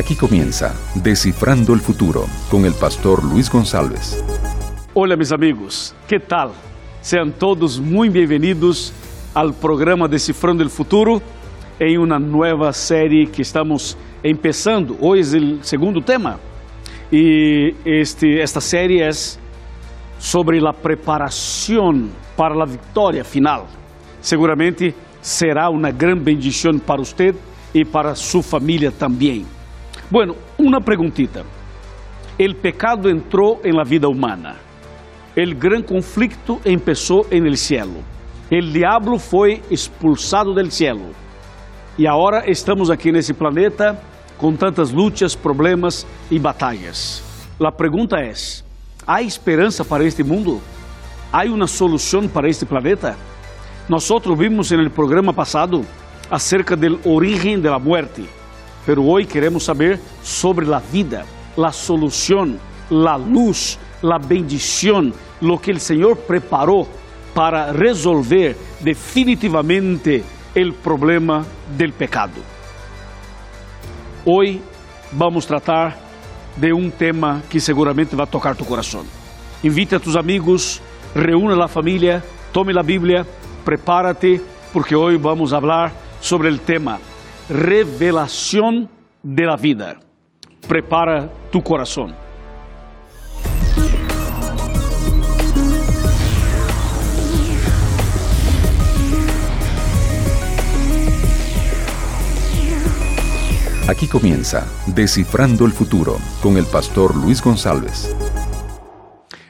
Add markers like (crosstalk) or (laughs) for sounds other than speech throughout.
Aquí comienza Descifrando el Futuro con el pastor Luis González. Hola mis amigos, ¿qué tal? Sean todos muy bienvenidos al programa Decifrando el Futuro em uma nova série que estamos empezando. Hoje é o segundo tema e este, esta série é sobre a preparação para a vitória final. Seguramente será uma grande bendição para você e para sua família também. Bueno, uma perguntita. O pecado entrou em la vida humana. O grande conflicto empezó en el cielo. El diablo foi expulsado del cielo. E agora estamos aqui nesse planeta com tantas lutas, problemas e batalhas. A pergunta é: há esperança para este mundo? Há uma solução para este planeta? Nós vimos no programa passado acerca do origen da muerte, pero hoje queremos saber sobre a vida, a solução, a luz, a bendição, lo que o Senhor preparou para resolver definitivamente o problema del pecado. Hoy vamos tratar de um tema que seguramente vai tocar tu coração. Invite a tus amigos, reúna a família, tome a Bíblia, prepárate, porque hoje vamos falar sobre o tema revelação de la vida. Prepara tu coração. Aquí comienza Descifrando el Futuro con el pastor Luis González.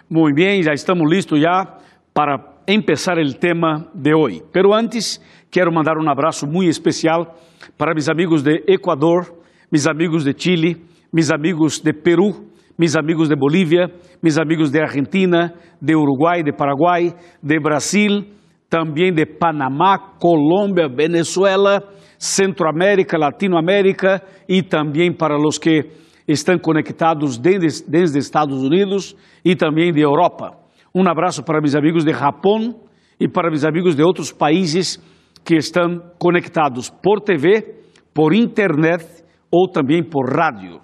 Muy bien, ya estamos listos ya para empezar el tema de hoy. Pero antes quiero mandar un abrazo muy especial para mis amigos de Ecuador, mis amigos de Chile, mis amigos de Perú, mis amigos de Bolivia, mis amigos de Argentina, de Uruguay, de Paraguay, de Brasil, también de Panamá, Colombia, Venezuela, Centroamérica, Latinoamérica e também para os que estão conectados desde, desde Estados Unidos e também de Europa. Um abraço para meus amigos de Japão e para meus amigos de outros países que estão conectados por TV, por internet ou também por rádio.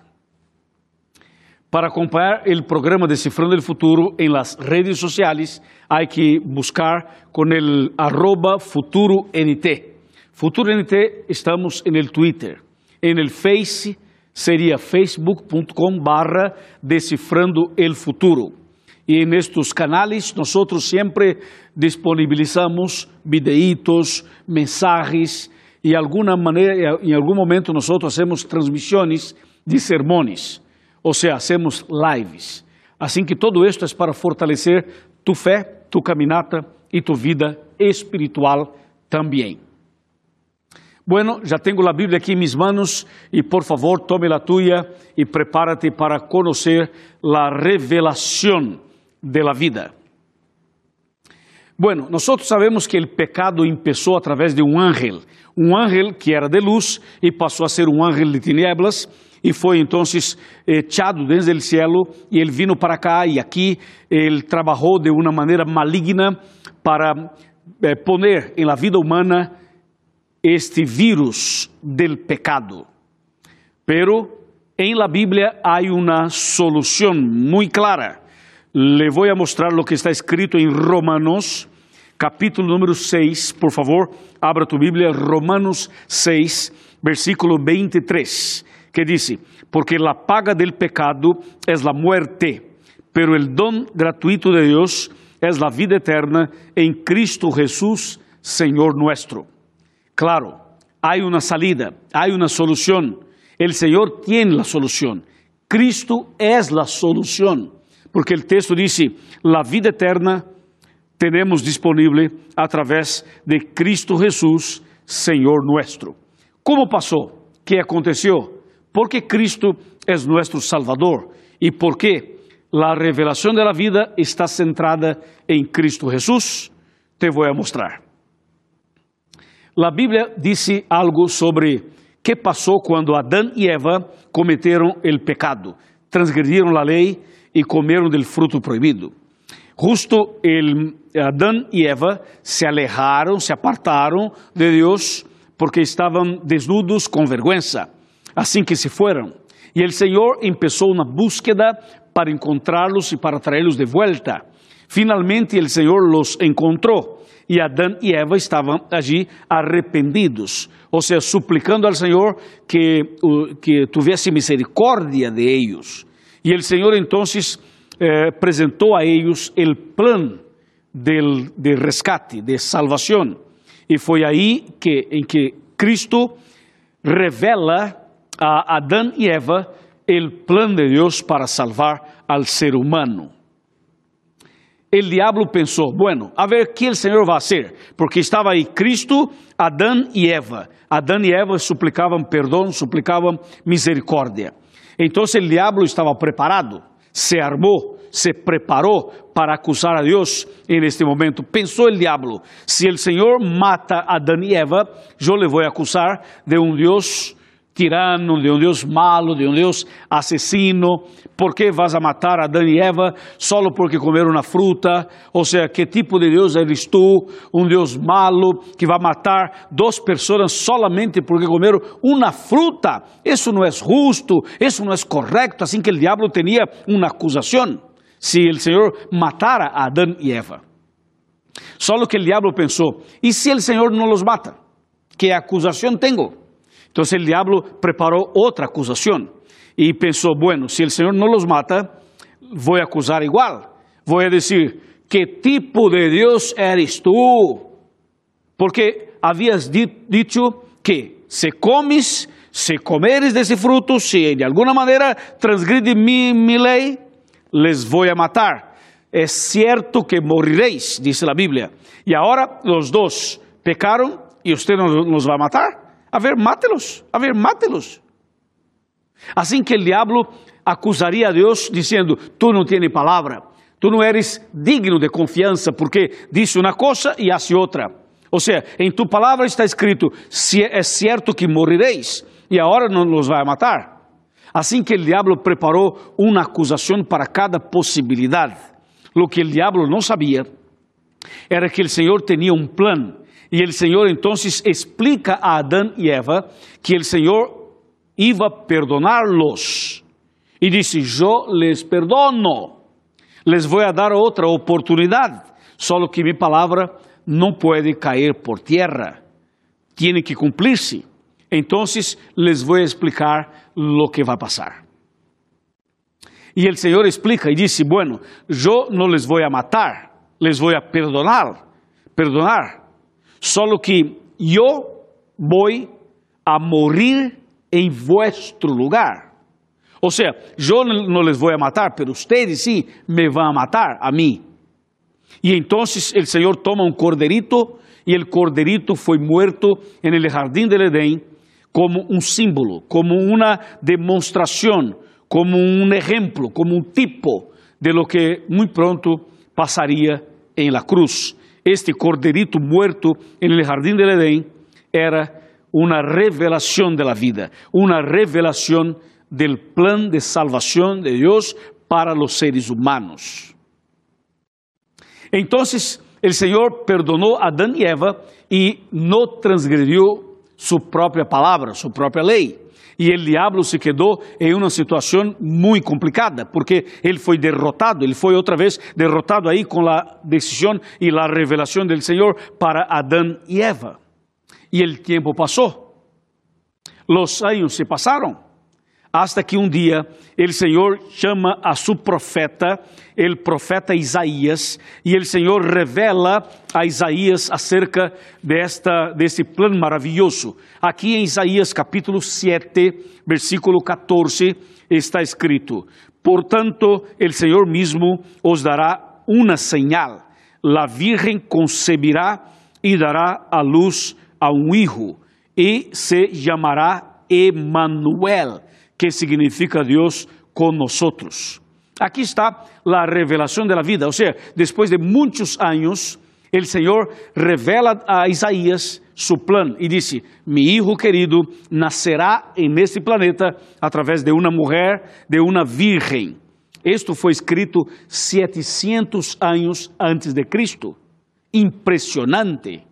Para acompanhar o programa Decifrando o Futuro em las redes sociais, há que buscar com o arroba FuturoNT. Futuro NT estamos en el Twitter. En el Face sería facebook.com barra Decifrando el Futuro. Y en estos canales nosotros siempre disponibilizamos videitos, mensajes y alguna manera, en algún momento nosotros hacemos transmisiones de sermones, o sea, hacemos lives. Assim que todo esto es para fortalecer tu fé, tu caminata y tu vida espiritual también. Bueno, já tenho a Bíblia aqui em mis manos e por favor tome a tuya e prepárate para conhecer a revelação de la vida. Bueno, nós sabemos que o pecado começou através de um ángel, um ángel que era de luz e passou a ser um ángel de tinieblas e foi então echado desde o cielo e ele vino para cá e aqui ele trabalhou de uma maneira maligna para eh, poner em la vida humana este vírus del pecado. Pero en la Biblia hay una solución muy clara. Le voy a mostrar lo que está escrito en Romanos, capítulo número 6, por favor, abra tu Biblia, Romanos 6, versículo 23, que dice, porque la paga del pecado es la muerte, pero el don gratuito de Dios es la vida eterna en Cristo Jesús, Señor nuestro. Claro, hay una salida, hay una solución. El Señor tiene la solución. Cristo es la solución. Porque el texto dice, la vida eterna tenemos disponible a través de Cristo Jesús, Señor nuestro. ¿Cómo pasó? ¿Qué aconteció? Porque Cristo es nuestro Salvador y porque la revelación de la vida está centrada en Cristo Jesús. Te voy a mostrar. A Bíblia disse algo sobre que passou quando Adão e Eva cometeram o pecado, transgrediram a lei e comeram do fruto proibido. Justo el, Adão e Eva se alejaram, se apartaram de Deus porque estavam desnudos com vergüenza, assim que se foram. E o Senhor começou uma búsqueda para encontrá-los e para traê-los de volta. Finalmente, o Senhor los encontrou e Adão e Eva estavam allí arrependidos, ou seja, suplicando ao Senhor que, que tivesse misericórdia de eles. E o Senhor então eh, apresentou a eles plano del, de rescate, de salvação. E foi aí que, em que Cristo revela a Adão e Eva o plano de Deus para salvar al ser humano. O diabo pensou, bueno, a ver o que o Senhor vai fazer, porque estava aí Cristo, Adão e Eva. Adão e Eva suplicavam perdão, suplicavam misericórdia. Então o diabo estava preparado, se armou, se preparou para acusar a Deus en este momento. Pensou o diabo, se o Senhor mata Adão e Eva, eu le vou acusar de um Deus tirano, de um Deus malo, de um Deus assassino. Por que vas a matar Adão e Eva só porque comeram uma fruta? Ou seja, que tipo de Deus eres tu? Um Deus malo que vai matar duas pessoas solamente porque comeram uma fruta? Isso não é justo, isso não é correto. Assim que o diabo tinha uma acusação se o Senhor matara a Adão e Eva. Só que o diabo pensou: e se o Senhor não los mata? Que acusação tenho? Então o diabo preparou outra acusação e pensou: bueno, se o Senhor não los mata, vou acusar igual. Vou dizer: que tipo de Deus eres tu? Porque havias dicho que se comes, se comeres desse fruto, se de alguma maneira transgride mi, mi lei, les vou a matar. É certo que morireis, diz a Bíblia. E agora os dois pecaram e você nos vai matar? A ver, mátelos, a ver, mátelos. Assim que o diabo acusaria a Deus dizendo: Tu não tens palavra, tu não eres digno de confiança, porque disse uma coisa e hace outra. Ou seja, em tu palavra está escrito: se é certo que morireis, e agora não nos vai matar. Assim que o diabo preparou uma acusação para cada possibilidade. O que o diabo não sabia era que o Senhor tinha um plano e o Senhor então explica a Adão e Eva que o Senhor iba a perdoná-los. E disse: Eu les perdono, les vou a dar outra oportunidade, só que minha palavra não pode cair por terra, tem que cumprir-se. Então, les vou explicar lo que vai passar. E o Senhor explica e disse: Bueno, eu não les vou a matar, les vou a perdonar, perdonar Solo que eu vou a morir em vuestro lugar. Ou seja, eu não les vou a matar, pero ustedes sim me vão matar a mim. E então o Senhor toma um corderito e o corderito foi muerto en el jardín del Edén como um símbolo, como uma demonstração, como um exemplo, como um tipo de lo que muito pronto passaria em la cruz este corderito muerto en el jardín del Edén era una revelación de la vida, una revelación del plan de salvación de Dios para los seres humanos. Entonces el Señor perdonó a Adán y Eva y no transgredió su propia palabra, su propia ley. E o diabo se quedou em uma situação muito complicada, porque ele foi derrotado, ele foi outra vez derrotado aí com a decisão e a revelação do Senhor para Adão e Eva. E o tempo passou, os anos se passaram, hasta que um dia o Senhor chama a seu profeta, o profeta Isaías, e o Senhor revela a Isaías acerca desta, desse plano maravilhoso. Aqui em Isaías capítulo 7, versículo 14, está escrito: Portanto, o Senhor mesmo os dará uma señal: la Virgem concebirá e dará a luz a um hijo, e se chamará Emanuel que significa Deus com nós. Aqui está a revelação da vida, ou seja, depois de muitos anos, o Senhor revela a Isaías su plano e disse: Mi hijo querido nascerá neste planeta através de uma mulher, de uma virgem. Isto foi escrito 700 anos antes de Cristo. Impressionante.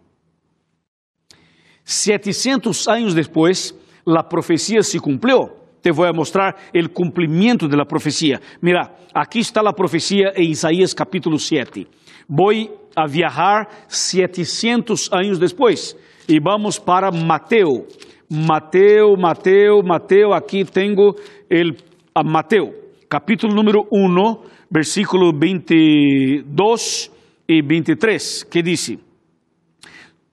700 anos depois, a profecia se cumpriu te vou mostrar o cumprimento da profecia. Mira, aqui está a profecia em Isaías capítulo 7. Vou a viajar 700 anos depois e vamos para Mateo. Mateo, Mateo, Mateo, aqui tenho el, a Mateo, capítulo número 1, versículo 22 e 23, que diz: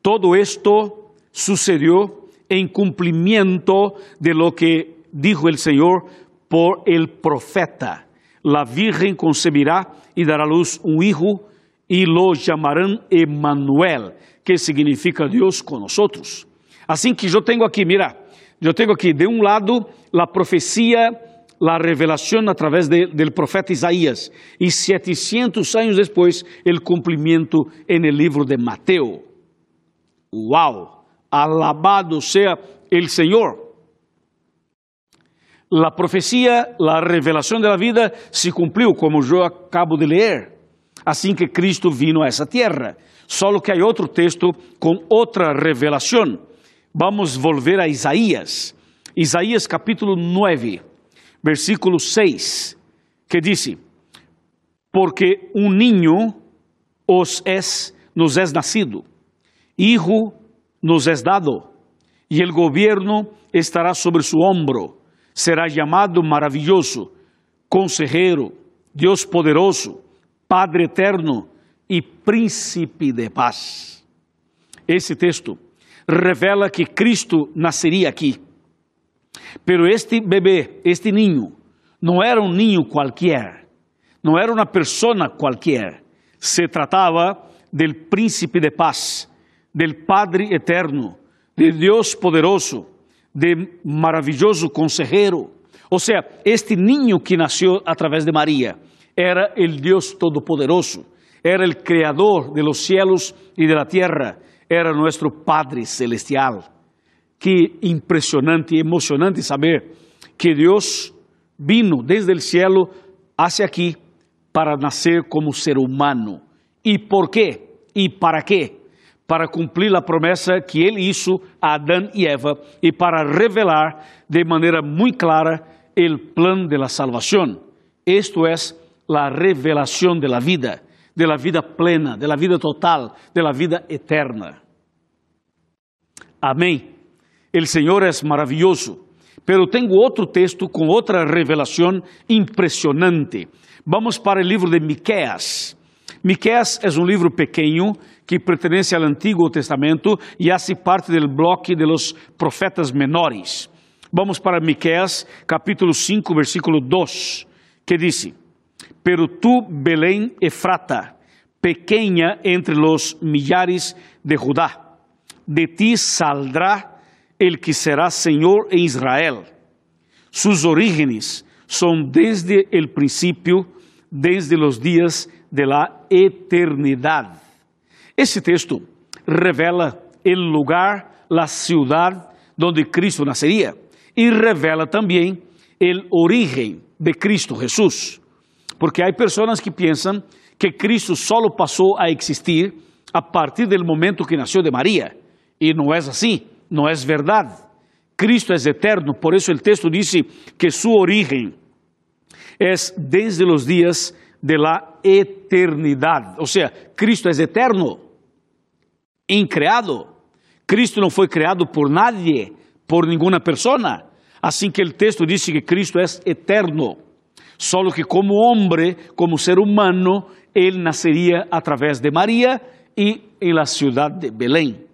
Todo esto sucedió en cumplimiento de lo que dijo el Señor por el profeta. La Virgen concebirá y dará a luz un hijo y lo llamarán Emmanuel, que significa Dios con nosotros. Assim que eu tenho aqui, mira, eu tenho aqui de um lado a profecia, a revelação através de, do profeta Isaías e 700 anos depois o cumprimento en el livro de Mateo. Uau! Alabado seja el Senhor. La profecia, la revelação da vida se cumpriu, como eu acabo de ler. Assim que Cristo vino a essa terra. Só que há outro texto com outra revelação. Vamos volver a Isaías. Isaías capítulo 9, versículo 6, que diz: Porque um ninho os es, nos es nacido, hijo nos es dado, e o governo estará sobre su hombro. Será chamado maravilhoso, consejero, Deus poderoso, Padre eterno e príncipe de paz. Esse texto revela que Cristo nasceria aqui. Pero este bebê, este ninho, não era um ninho qualquer, não era uma pessoa qualquer. Se tratava del príncipe de paz, del Padre eterno, de Deus poderoso, de maravilhoso consejero. Ou seja, este ninho que nasceu através de Maria era o Deus Todo-Poderoso, era o Criador de los cielos e de la tierra, era nosso Padre Celestial. Que impressionante e emocionante saber que Deus vino desde o cielo hacia aqui para nascer como ser humano. E por quê? E para quê? Para cumprir a promessa que ele hizo a Adão e Eva e para revelar de maneira muito clara o plano de la salvação. Esto es la revelación de la vida de la vida plena, de la vida total, de la vida eterna. Amém. El Senhor é maravilhoso. Pero tenho outro texto com outra revelação impressionante. Vamos para o livro de Miqueas. Miqueas é um livro pequeno que pertence ao Antigo Testamento e hace parte do bloco de los profetas menores. Vamos para Miqueas, capítulo 5, versículo 2, que diz: Pero tú, Belén Efrata, pequeña entre los millares de Judá, de ti saldrá el que será Señor en Israel. Sus orígenes son desde el principio, desde los días de la eternidad. Esse texto revela el lugar, la ciudad donde Cristo nacería y revela también el origen de Cristo Jesús. Porque há pessoas que pensam que Cristo solo passou a existir a partir do momento que nasceu de Maria. E não é assim, não é verdade. Cristo é eterno, por isso o texto diz que sua origem é desde os dias de la eternidade. Ou seja, Cristo é eterno, increado. Cristo não foi criado por nadie, por nenhuma pessoa. Assim que o texto diz que Cristo é eterno. Solo que como hombre, como ser humano, él nacería a través de María y en la ciudad de Belén.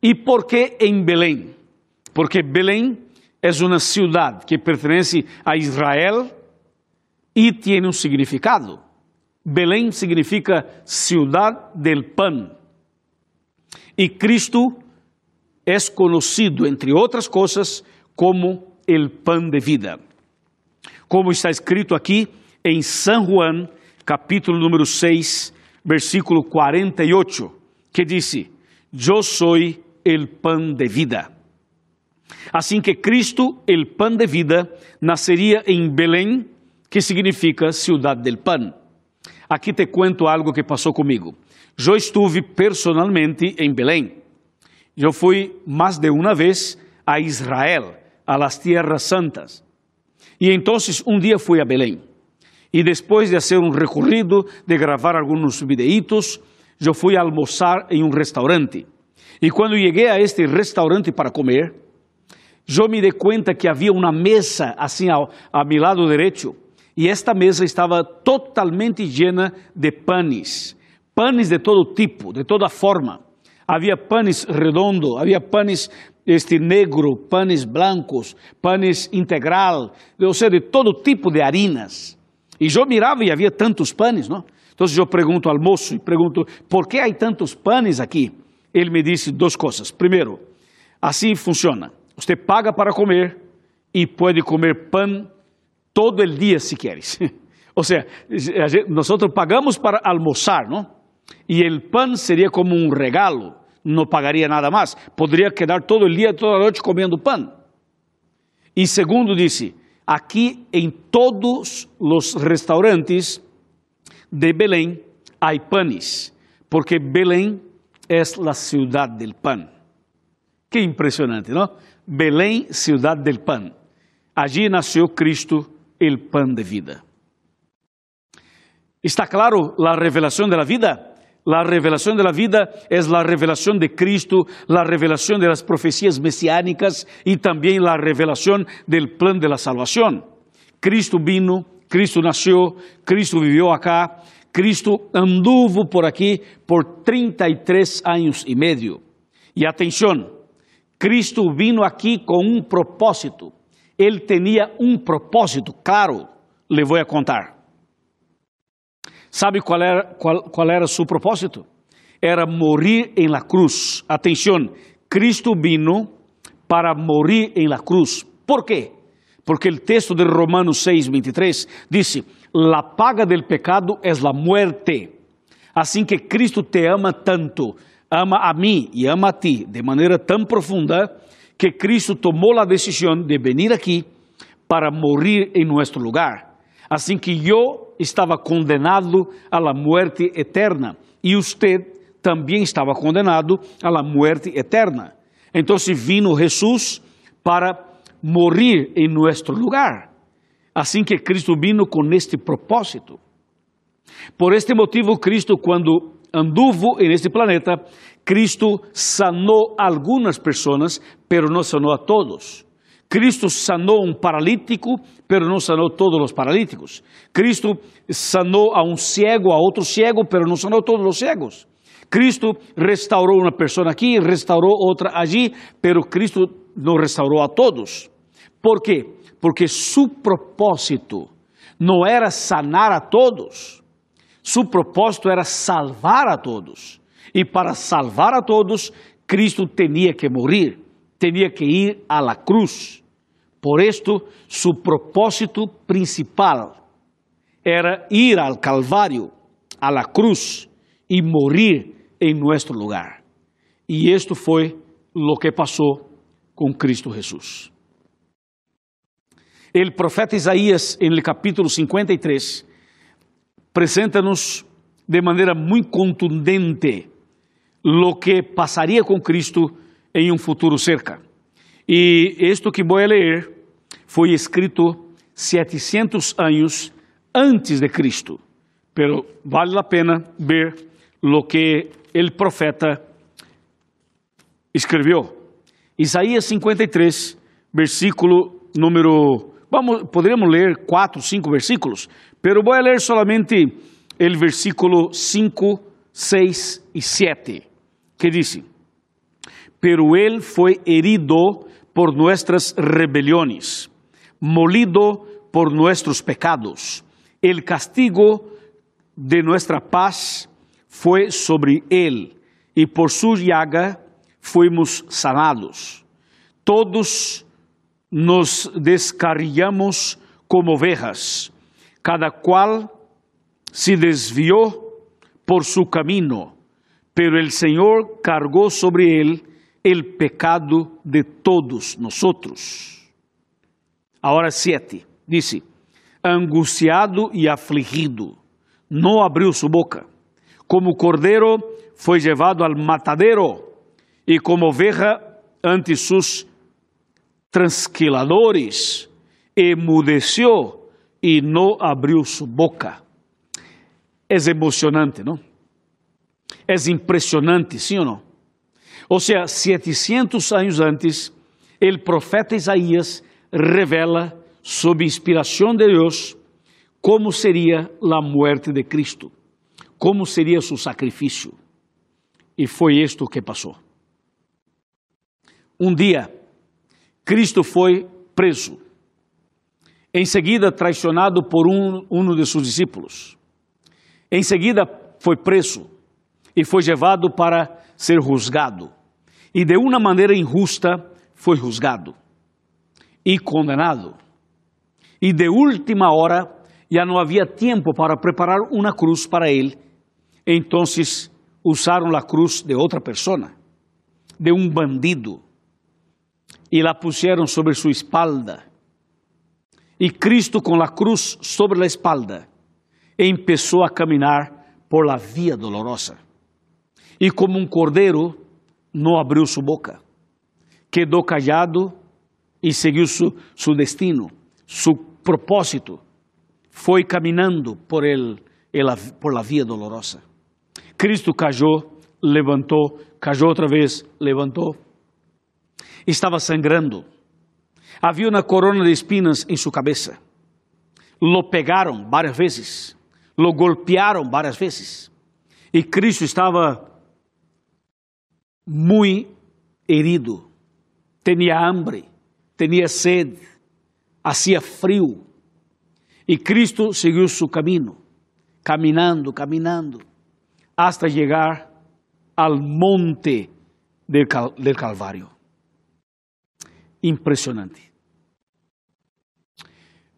¿Y por qué en Belén? Porque Belén es una ciudad que pertenece a Israel y tiene un significado. Belén significa ciudad del pan. Y Cristo es conocido, entre otras cosas, como el pan de vida como está escrito aqui em São Juan, capítulo número 6, versículo 48, que disse: Eu sou el pan de vida. Assim que Cristo, el pan de vida, nasceria em Belém, que significa cidade del pan. Aqui te cuento algo que passou comigo. Eu estive personalmente em Belém. Eu fui mais de uma vez a Israel a las tierras santas. Y entonces un día fui a Belén. Y después de hacer un recorrido, de grabar algunos videitos, yo fui a almorzar en un restaurante. Y cuando llegué a este restaurante para comer, yo me di cuenta que había una mesa así a, a mi lado derecho. Y esta mesa estaba totalmente llena de panes. Panes de todo tipo, de toda forma. Havia panes redondo, havia panes este negro, panes blancos, panes integral, ou seja, de todo tipo de harinas. E eu mirava e havia tantos panes, não? Então eu pergunto ao moço e pergunto, por que há tantos panes aqui? Ele me disse duas coisas. Primeiro, assim funciona. Você paga para comer e pode comer pão todo (laughs) o dia se queres. Ou seja, nós pagamos para almoçar, não? y el pan sería como un regalo, no pagaría nada más, podría quedar todo el día, toda la noche comiendo pan. Y segundo dice, aquí en todos los restaurantes de Belén hay panes, porque Belén es la ciudad del pan. Qué impresionante, ¿no? Belén, ciudad del pan. Allí nació Cristo, el pan de vida. ¿Está claro la revelación de la vida? La revelación de la vida es la revelación de Cristo, la revelación de las profecías mesiánicas y también la revelación del plan de la salvación. Cristo vino, Cristo nació, Cristo vivió acá, Cristo anduvo por aquí por 33 años y medio. Y atención, Cristo vino aquí con un propósito. Él tenía un propósito, claro, voy a contar. Sabe qual era, qual, qual era seu propósito? Era morrer em la cruz. Atenção, Cristo vino para morrer em la cruz. Por quê? Porque o texto de Romanos 6, 23 diz: La paga del pecado es la muerte. Assim que Cristo te ama tanto, ama a mim e ama a ti de maneira tão profunda, que Cristo tomou a decisão de venir aqui para morrer em nosso lugar. Assim que eu estava condenado a la muerte eterna e usted também estava condenado a la muerte eterna. Então vino Jesus para morir em nosso lugar. Assim que Cristo vino com este propósito. Por este motivo, Cristo, quando anduvo este planeta, Cristo sanou algumas pessoas, pero não sanou a todos. Cristo sanou um paralítico, pero não sanou todos os paralíticos. Cristo sanou a um cego, a outro cego, pero não sanou todos os cegos. Cristo restaurou uma pessoa aqui, restaurou outra allí, pero Cristo não restaurou a todos. Por quê? Porque su propósito não era sanar a todos, su propósito era salvar a todos. E para salvar a todos, Cristo tinha que morrer tenía que ir a la cruz. Por esto, su propósito principal era ir al Calvario, a la cruz y morir en nuestro lugar. Y esto fue lo que pasó con Cristo Jesús. El profeta Isaías, en el capítulo 53, presenta-nos de maneira muito contundente lo que passaria com Cristo em um futuro cerca. E isto que vou ler foi escrito 700 anos antes de Cristo, pero vale a pena ver lo que el profeta escreveu. Isaías 53, versículo número, vamos, poderíamos ler quatro, cinco versículos, pero vou ler solamente el versículo 5, 6 e 7, que diz: pero Él fue herido por nuestras rebeliones, molido por nuestros pecados. El castigo de nuestra paz fue sobre Él, y por su llaga fuimos sanados. Todos nos descarriamos como ovejas, cada cual se desvió por su camino, pero el Señor cargó sobre él el pecado de todos nosotros. Ahora siete, dice, angustiado y afligido, no abrió su boca. Como cordero fue llevado al matadero y como oveja ante sus transquiladores, emudeció y no abrió su boca. Es emocionante, ¿no? Es impresionante, ¿sí o no? O sea, 700 años antes, el profeta Isaías revela, sob inspiração de Deus, como seria a muerte de Cristo, como seria seu sacrifício. E foi isto que passou. Um dia, Cristo foi preso. Em seguida, traicionado por um, um de seus discípulos. Em seguida, foi preso e foi levado para ser juzgado. E de uma maneira injusta foi juzgado e condenado. E de última hora já não havia tempo para preparar uma cruz para ele. Então usaram a cruz de outra pessoa, de um bandido, e la puseram sobre sua espalda. E Cristo, com a cruz sobre a espalda, começou a caminhar por la via dolorosa. E como um cordeiro, não abriu sua boca, quedou callado e seguiu su destino, su propósito. Foi caminhando por, el, el, por la via dolorosa. Cristo cayó, levantou, cayó outra vez, levantou. Estava sangrando. Havia uma corona de espinas em sua cabeça. Lo pegaram várias vezes. Lo golpearam várias vezes. E Cristo estava muito herido. Tinha hambre tinha sede, hacía frio. E Cristo seguiu seu caminho, caminhando, caminhando, hasta chegar ao monte del, Cal del Calvário. Impressionante.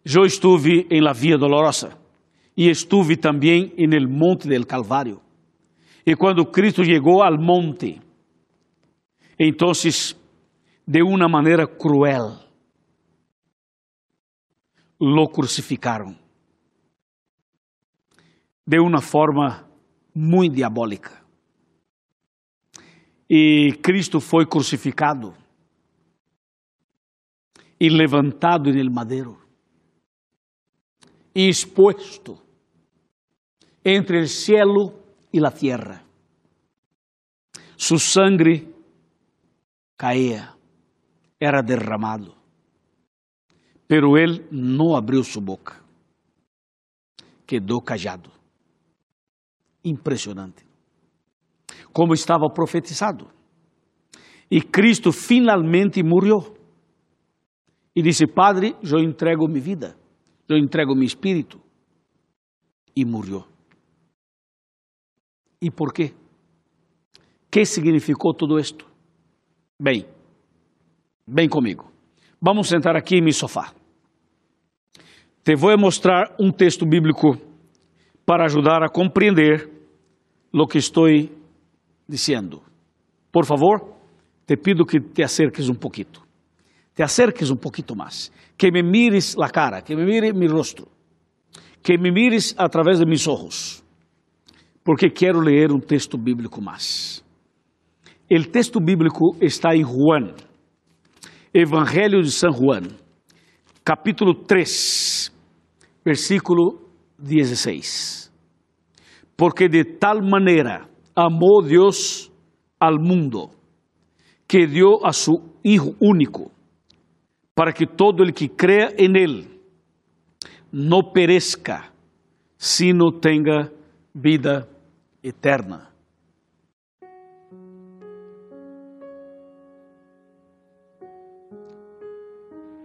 Eu estive em la Via Dolorosa e estive também em el monte del Calvário. E quando Cristo chegou ao monte, então de uma maneira cruel. Lo crucificaram de uma forma muito diabólica. E Cristo foi crucificado e levantado no madeiro e exposto entre o cielo e a terra. Su sangre caía era derramado. Pero ele não abriu sua boca. Quedou callado. Impressionante. Como estava profetizado. E Cristo finalmente morreu. E disse: Padre, eu entrego minha vida, eu entrego meu espírito. E morreu. E por quê? que significou tudo isto? Bem, Bem comigo. Vamos sentar aqui em meu sofá. Te vou mostrar um texto bíblico para ajudar a compreender o que estou dizendo. Por favor, te pido que te acerques um pouquinho. Te acerques um pouquinho mais. Que me mires a cara, que me mire meu rosto. Que me mires através de meus olhos. Porque quero ler um texto bíblico mais. O texto bíblico está em Juan Evangelho de São Juan, capítulo 3, versículo 16. Porque de tal maneira amou Deus al mundo, que deu a su Hijo único, para que todo el que crea en él no perezca, sino tenga vida eterna.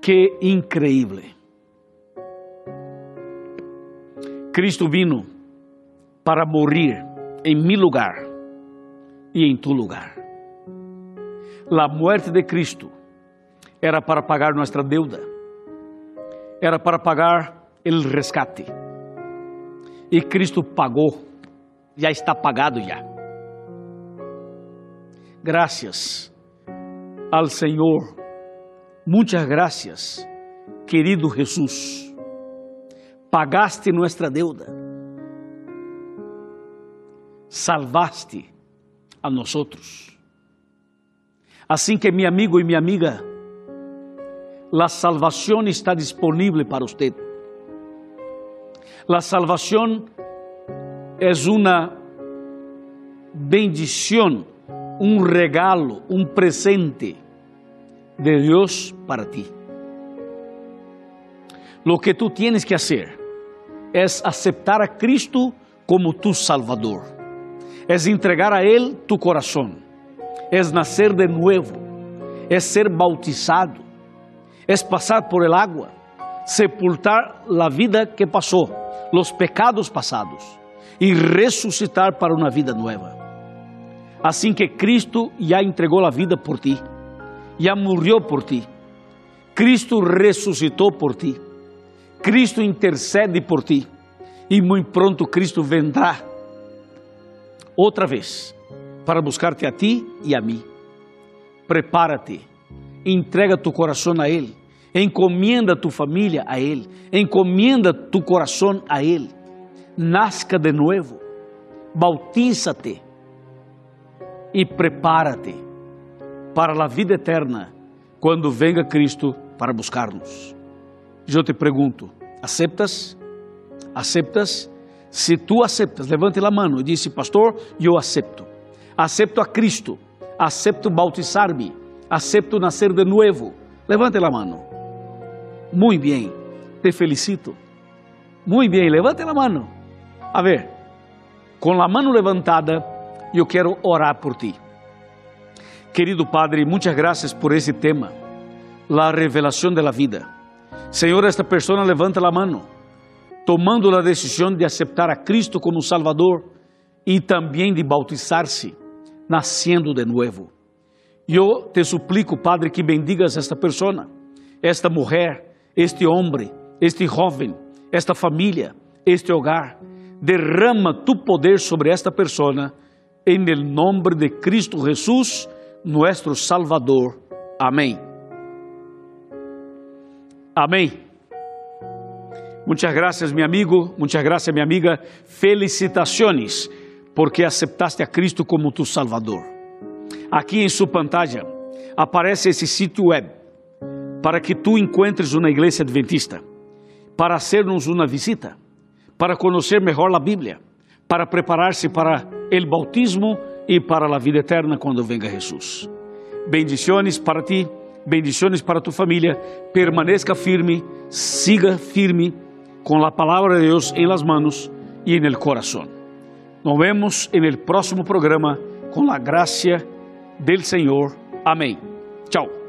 Que increíble. Cristo vino para morrer em mi lugar e em tu lugar. A morte de Cristo era para pagar nossa deuda, era para pagar o rescate. E Cristo pagou, já está pagado já. Graças ao Senhor Muchas gracias, querido Jesús. Pagaste nuestra deuda. Salvaste a nosotros. Assim que mi amigo e minha amiga, la salvación está disponible para usted. La salvación es una bendición, un regalo, un presente de Dios para ti. Lo que tú tienes que hacer es aceptar a Cristo como tu Salvador, es entregar a Él tu corazón, es nacer de nuevo, es ser bautizado, es pasar por el agua, sepultar la vida que pasó, los pecados pasados. Y resucitar para una vida nueva. Assim que Cristo já entregou a vida por ti, já morreu por ti, Cristo ressuscitou por ti, Cristo intercede por ti. E muito pronto Cristo vendrá outra vez para buscar-te a ti e a mim. Prepara-te, entrega tu coração a Ele, encomenda tu família a Ele, encomenda tu coração a Ele, nasca de novo, bautízate e prepara-te para a vida eterna quando venga Cristo para buscar-nos. Eu te pergunto, aceptas? Aceptas? Se tu aceptas, levante a mão e disse, pastor, eu acepto. Acepto a Cristo, acepto bautizar-me, acepto nascer de novo. Levante a mão. Muito bem, te felicito. Muito bem, levante a mão. A ver, com a mão levantada, eu quero orar por ti. Querido Padre, muitas graças por esse tema, a revelação da vida. Senhor, esta pessoa levanta a mão, tomando a decisão de aceitar a Cristo como Salvador e também de bautizar-se, nascendo de novo. Eu te suplico, Padre, que bendigas esta pessoa, esta mulher, este homem, este jovem, esta família, este hogar. Derrama tu poder sobre esta pessoa en el nombre de Cristo Jesús, nuestro Salvador. Amén. Amém. Muchas gracias, mi amigo, muchas gracias, mi amiga. Felicitaciones porque aceptaste a Cristo como tu Salvador. Aqui em sua pantalla aparece esse sítio web para que tu encuentres uma igreja adventista, para hacernos uma visita, para conhecer melhor a Bíblia para preparar-se para o bautismo e para a vida eterna quando venga Jesus. Bendiciones para ti, bendiciones para tu família. Permaneça firme, siga firme com a palavra de Deus em las manos e en el corazón. Nos vemos en el próximo programa com a gracia del Senhor. Amém. Tchau.